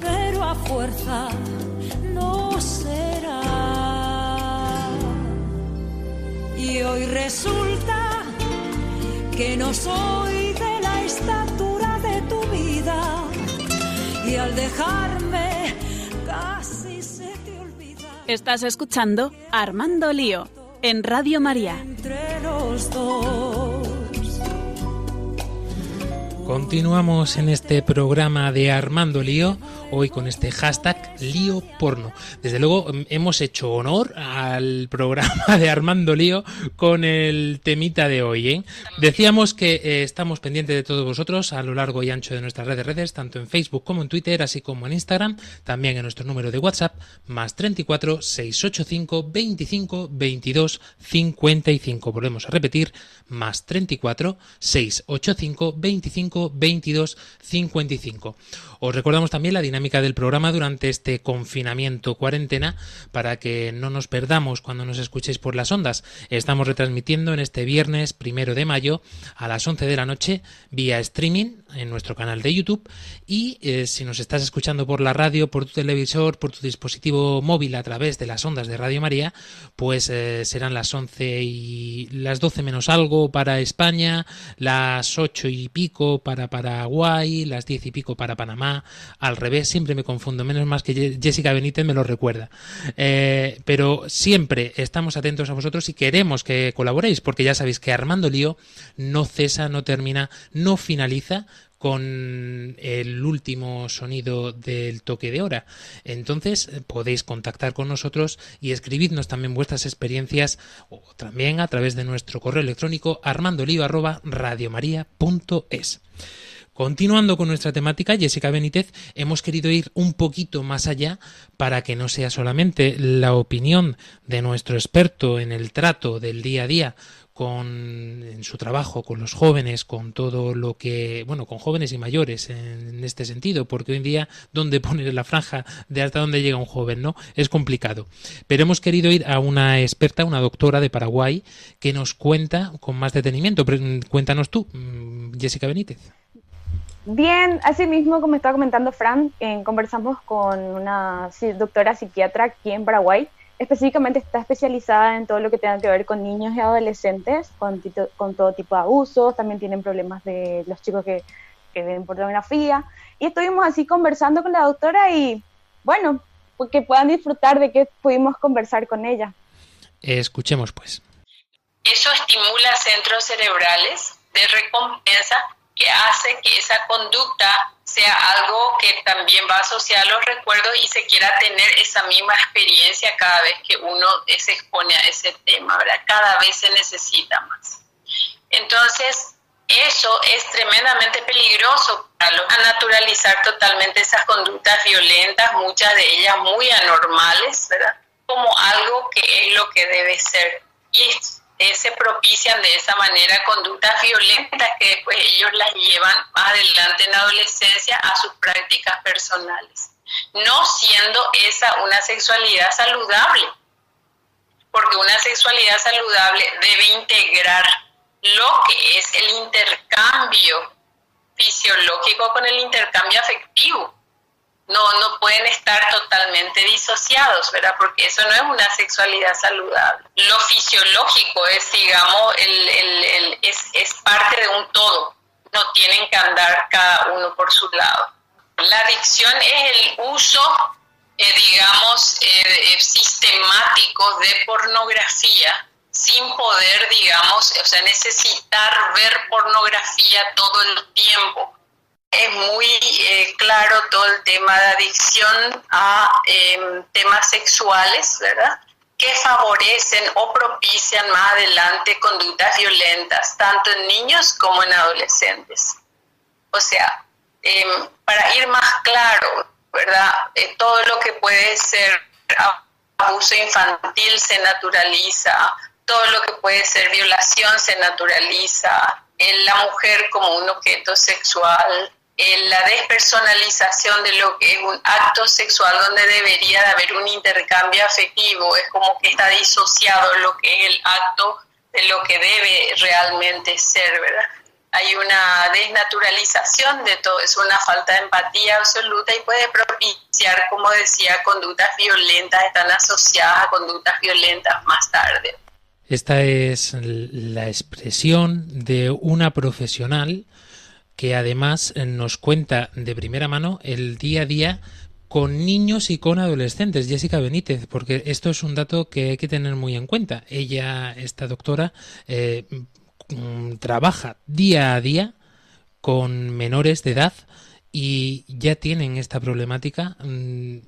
pero a fuerza no será. Y hoy resulta que no soy de la estatura de tu vida, y al dejarme casi se te olvida. Estás escuchando Armando Lío en Radio María. entre los dos. Continuamos en este programa de Armando Lío, hoy con este hashtag Lío Porno. Desde luego mm, hemos hecho honor al programa de Armando Lío con el temita de hoy. ¿eh? Decíamos que eh, estamos pendientes de todos vosotros a lo largo y ancho de nuestras redes redes, tanto en Facebook como en Twitter, así como en Instagram, también en nuestro número de WhatsApp, más 34 685 25 22 55. Volvemos a repetir, más 34 685 25 22 55. Os recordamos también la dinámica del programa durante este confinamiento cuarentena para que no nos perdamos cuando nos escuchéis por las ondas. Estamos retransmitiendo en este viernes primero de mayo a las 11 de la noche vía streaming en nuestro canal de YouTube y eh, si nos estás escuchando por la radio, por tu televisor, por tu dispositivo móvil a través de las ondas de Radio María, pues eh, serán las 11 y las 12 menos algo para España, las 8 y pico para Paraguay, las 10 y pico para Panamá, al revés, siempre me confundo, menos más que Jessica Benítez me lo recuerda. Eh, pero siempre estamos atentos a vosotros y queremos que colaboréis, porque ya sabéis que Armando Lío no cesa, no termina, no finaliza con el último sonido del toque de hora. Entonces eh, podéis contactar con nosotros y escribidnos también vuestras experiencias o también a través de nuestro correo electrónico armandolio@radiomaria.es. Continuando con nuestra temática, Jessica Benítez, hemos querido ir un poquito más allá para que no sea solamente la opinión de nuestro experto en el trato del día a día con en su trabajo con los jóvenes, con todo lo que, bueno, con jóvenes y mayores en, en este sentido, porque hoy en día dónde poner la franja de hasta dónde llega un joven, ¿no? Es complicado. Pero hemos querido ir a una experta, una doctora de Paraguay, que nos cuenta con más detenimiento. Pre- Cuéntanos tú, mm, Jessica Benítez. Bien, así mismo, como estaba comentando Fran, eh, conversamos con una doctora psiquiatra aquí en Paraguay. Específicamente está especializada en todo lo que tenga que ver con niños y adolescentes, con, tito- con todo tipo de abusos, también tienen problemas de los chicos que, que ven pornografía. Y estuvimos así conversando con la doctora y, bueno, pues que puedan disfrutar de que pudimos conversar con ella. Escuchemos pues. Eso estimula centros cerebrales de recompensa que hace que esa conducta sea algo que también va a los recuerdos y se quiera tener esa misma experiencia cada vez que uno se expone a ese tema, ¿verdad? Cada vez se necesita más. Entonces, eso es tremendamente peligroso para los- a naturalizar totalmente esas conductas violentas, muchas de ellas muy anormales, ¿verdad? Como algo que es lo que debe ser. Y eh, se propician de esa manera conductas violentas que después ellos las llevan más adelante en la adolescencia a sus prácticas personales, no siendo esa una sexualidad saludable, porque una sexualidad saludable debe integrar lo que es el intercambio fisiológico con el intercambio afectivo. No, no pueden estar totalmente disociados, ¿verdad? Porque eso no es una sexualidad saludable. Lo fisiológico es, digamos, el, el, es, es parte de un todo, no tienen que andar cada uno por su lado. La adicción es el uso, eh, digamos, eh, eh, sistemático de pornografía sin poder, digamos, o sea, necesitar ver pornografía todo el tiempo es muy eh, claro todo el tema de adicción a em, temas sexuales, ¿verdad? Que favorecen o propician más adelante conductas violentas, tanto en niños como en adolescentes. O sea, em, para ir más claro, ¿verdad? Eh, todo lo que puede ser abuso infantil se naturaliza, todo lo que puede ser violación se naturaliza, en la mujer como un objeto sexual, la despersonalización de lo que es un acto sexual donde debería de haber un intercambio afectivo, es como que está disociado lo que es el acto de lo que debe realmente ser, ¿verdad? Hay una desnaturalización de todo, es una falta de empatía absoluta y puede propiciar, como decía, conductas violentas, están asociadas a conductas violentas más tarde. Esta es la expresión de una profesional que además eh, nos cuenta de primera mano el día a día con niños y con adolescentes, Jessica Benítez, porque esto es un dato que hay que tener muy en cuenta. Ella, esta doctora, eh, mm, trabaja día a día con menores de edad y ya tienen esta problemática mm,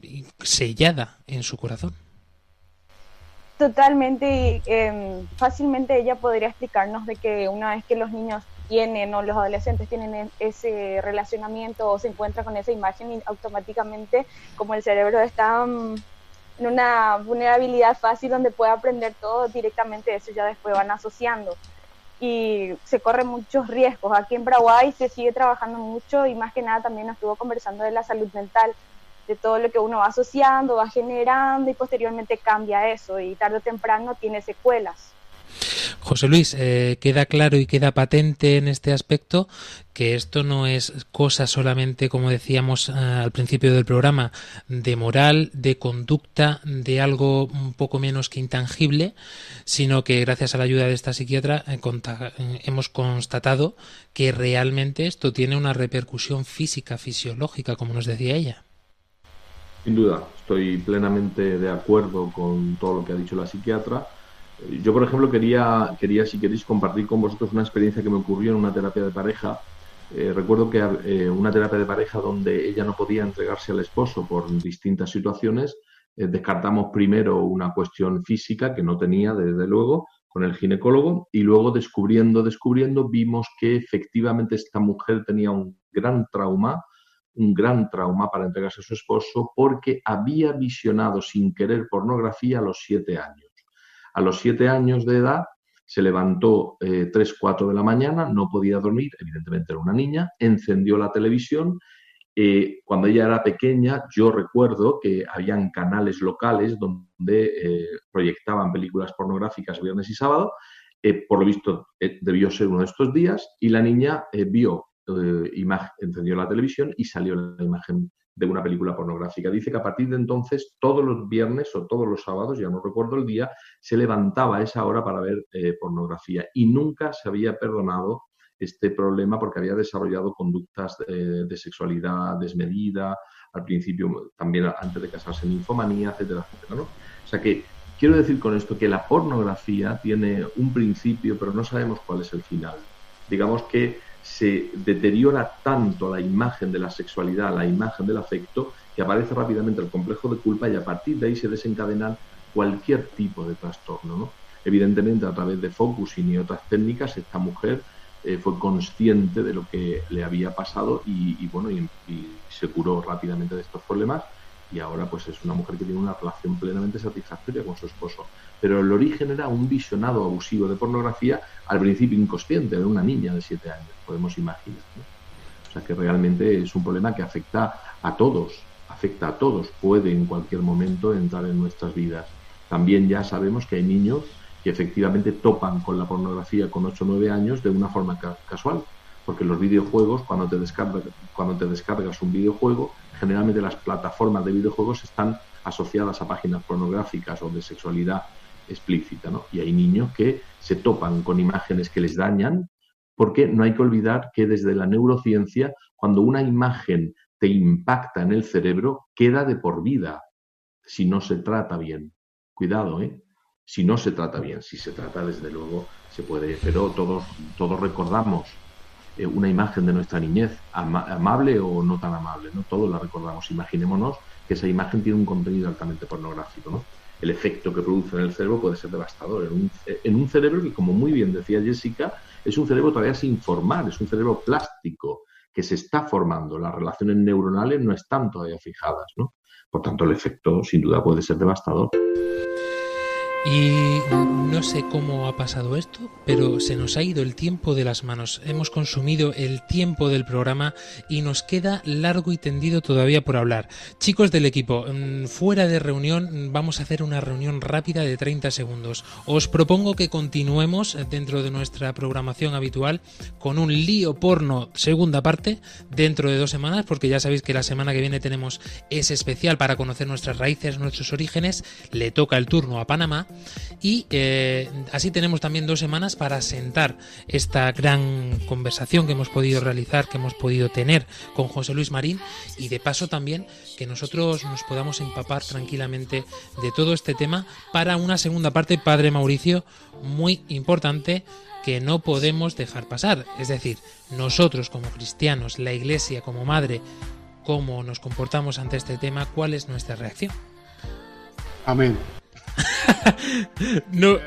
sellada en su corazón. Totalmente, eh, fácilmente ella podría explicarnos de que una vez que los niños tienen o los adolescentes tienen ese relacionamiento o se encuentran con esa imagen y automáticamente como el cerebro está mm, en una vulnerabilidad fácil donde puede aprender todo directamente eso ya después van asociando y se corren muchos riesgos. Aquí en Paraguay se sigue trabajando mucho y más que nada también nos estuvo conversando de la salud mental, de todo lo que uno va asociando, va generando y posteriormente cambia eso y tarde o temprano tiene secuelas. José Luis, eh, queda claro y queda patente en este aspecto que esto no es cosa solamente, como decíamos eh, al principio del programa, de moral, de conducta, de algo un poco menos que intangible, sino que gracias a la ayuda de esta psiquiatra eh, hemos constatado que realmente esto tiene una repercusión física, fisiológica, como nos decía ella. Sin duda, estoy plenamente de acuerdo con todo lo que ha dicho la psiquiatra yo, por ejemplo, quería, quería, si queréis, compartir con vosotros una experiencia que me ocurrió en una terapia de pareja. Eh, recuerdo que eh, una terapia de pareja donde ella no podía entregarse al esposo por distintas situaciones, eh, descartamos primero una cuestión física que no tenía, desde luego, con el ginecólogo, y luego descubriendo, descubriendo, vimos que efectivamente esta mujer tenía un gran trauma, un gran trauma para entregarse a su esposo, porque había visionado sin querer pornografía a los siete años. A los siete años de edad se levantó eh, 3, 4 de la mañana, no podía dormir, evidentemente era una niña, encendió la televisión. Eh, cuando ella era pequeña, yo recuerdo que habían canales locales donde eh, proyectaban películas pornográficas viernes y sábado. Eh, por lo visto, debió ser uno de estos días y la niña vio, imagen, encendió la televisión y salió la imagen de una película pornográfica. Dice que a partir de entonces, todos los viernes o todos los sábados, ya no recuerdo el día, se levantaba a esa hora para ver eh, pornografía y nunca se había perdonado este problema porque había desarrollado conductas de, sexualidad desmedida, al principio también antes de casarse en infomanía, etcétera, etcétera. ¿no? O sea que quiero decir con esto que la pornografía tiene un principio, pero no sabemos cuál es el final. Digamos que se deteriora tanto la imagen de la sexualidad, la imagen del afecto, que aparece rápidamente el complejo de culpa y a partir de ahí se desencadenan cualquier tipo de trastorno. Evidentemente, a través de focusing y otras técnicas, esta mujer eh, fue consciente de lo que le había pasado y, bueno, y, se curó rápidamente de estos problemas y ahora pues es una mujer que tiene una relación plenamente satisfactoria con su esposo. Pero el origen era un visionado abusivo de pornografía, al principio inconsciente, de una niña de siete años, podemos imaginar. O sea que realmente es un problema que afecta a todos, afecta a todos, puede en cualquier momento entrar en nuestras vidas. También ya sabemos que hay niños que efectivamente topan con la pornografía con 8 o 9 años de una forma casual, porque los videojuegos, cuando te, cuando te descargas un videojuego, generalmente las plataformas de videojuegos están asociadas a páginas pornográficas o de sexualidad explícita, ¿no? Y hay niños que se topan con imágenes que les dañan, porque no hay que olvidar que desde la neurociencia, cuando una imagen te impacta en el cerebro, queda de por vida, si no se trata bien. Cuidado, ¿eh? Si no se trata bien, si se trata, desde luego, se puede, pero todos, todos recordamos eh, una imagen de nuestra niñez, amable o no tan amable, ¿no? Todos la recordamos. Imaginémonos que esa imagen tiene un contenido altamente pornográfico, ¿no? El efecto que produce en el cerebro puede ser devastador. En un, en un cerebro que, como muy bien decía Jessica, es un cerebro todavía sin formar, es un cerebro plástico que se está formando. Las relaciones neuronales no están todavía fijadas, ¿no? Por tanto, el efecto sin duda puede ser devastador. Y no sé cómo ha pasado esto, pero se nos ha ido el tiempo de las manos. Hemos consumido el tiempo del programa y nos queda largo y tendido todavía por hablar. Chicos del equipo, mm, fuera de reunión, vamos a hacer una reunión rápida de 30 segundos. Os propongo que continuemos dentro de nuestra programación habitual con un lío porno segunda parte dentro de dos semanas, porque ya sabéis que la semana que viene tenemos ese especial para conocer nuestras raíces, nuestros orígenes. Le toca el turno a Panamá y eh, así tenemos también dos semanas para sentar esta gran conversación que hemos podido realizar, que hemos podido tener con José Luis Marín y de paso también que nosotros nos podamos empapar tranquilamente de todo este tema para una segunda parte, Padre Mauricio, muy importante que no podemos dejar pasar. Es decir, nosotros como cristianos, la Iglesia como madre, cómo nos comportamos ante este tema, cuál es nuestra reacción. Amén. no,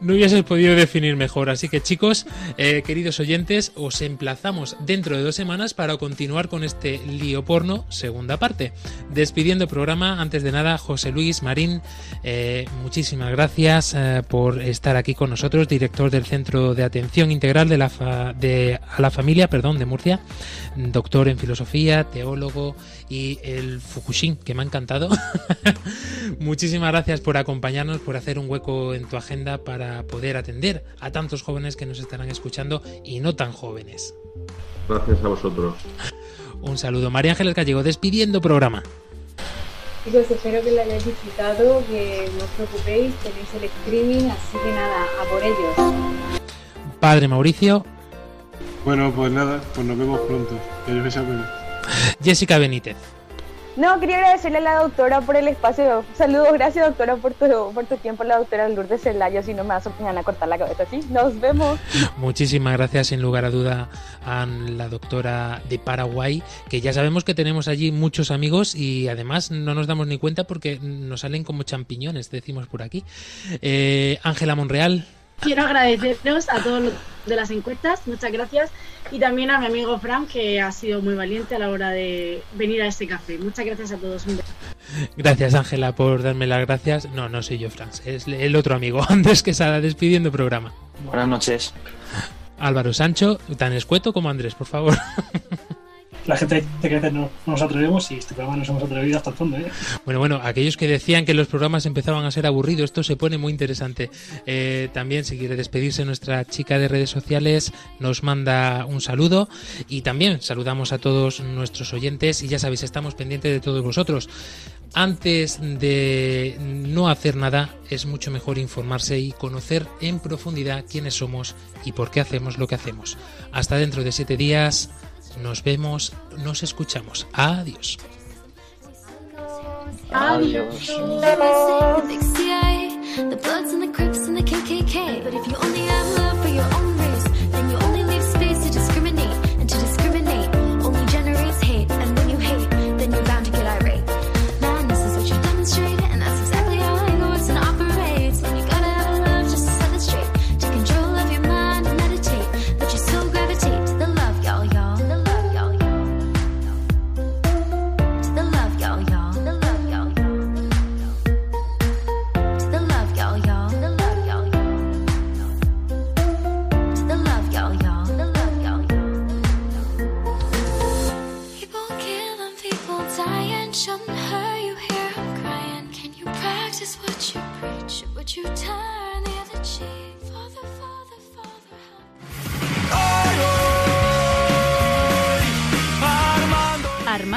no hubieses podido definir mejor. Así que chicos, eh, queridos oyentes, os emplazamos dentro de dos semanas para continuar con este lío porno, segunda parte. Despidiendo el programa, antes de nada, José Luis Marín, eh, muchísimas gracias eh, por estar aquí con nosotros, director del Centro de Atención Integral de la de, a la Familia perdón, de Murcia, doctor en filosofía, teólogo y el Fukushin, que me ha encantado. muchísimas gracias por acompañarnos, por hacer un hueco en tu agenda para poder atender a tantos jóvenes que nos estarán escuchando y no tan jóvenes. Gracias a vosotros. Un saludo. María Ángeles Gallego, despidiendo programa. Chicos, espero que lo hayáis disfrutado, que no os preocupéis, tenéis el streaming, así que nada, a por ellos. Padre Mauricio. Bueno, pues nada, pues nos vemos pronto. Jessica Benítez. No, quería agradecerle a la doctora por el espacio. Saludos, gracias doctora por tu, por tu tiempo, la doctora Lourdes Celaya, si no me vas a cortar la cabeza así. Nos vemos. Muchísimas gracias, sin lugar a duda, a la doctora de Paraguay, que ya sabemos que tenemos allí muchos amigos y además no nos damos ni cuenta porque nos salen como champiñones, decimos por aquí. Eh, Ángela Monreal. Quiero agradeceros a todos los de las encuestas, muchas gracias. Y también a mi amigo Fran, que ha sido muy valiente a la hora de venir a este café. Muchas gracias a todos. Gracias, Ángela, por darme las gracias. No, no soy yo, Fran, es el otro amigo, Andrés Quesada, despidiendo programa. Buenas noches. Álvaro Sancho, tan escueto como Andrés, por favor. la gente dice que no, nos atrevemos y este programa nos hemos atrevido hasta el fondo. ¿eh? Bueno, bueno, aquellos que decían que los programas empezaban a ser aburridos, esto se pone muy interesante. Eh, también, si quiere despedirse, nuestra chica de redes sociales nos manda un saludo y también saludamos a todos nuestros oyentes y ya sabéis, estamos pendientes de todos vosotros. Antes de no hacer nada, es mucho mejor informarse y conocer en profundidad quiénes somos y por qué hacemos lo que hacemos. Hasta dentro de siete días. Nos vemos, nos escuchamos. Adiós. Adiós.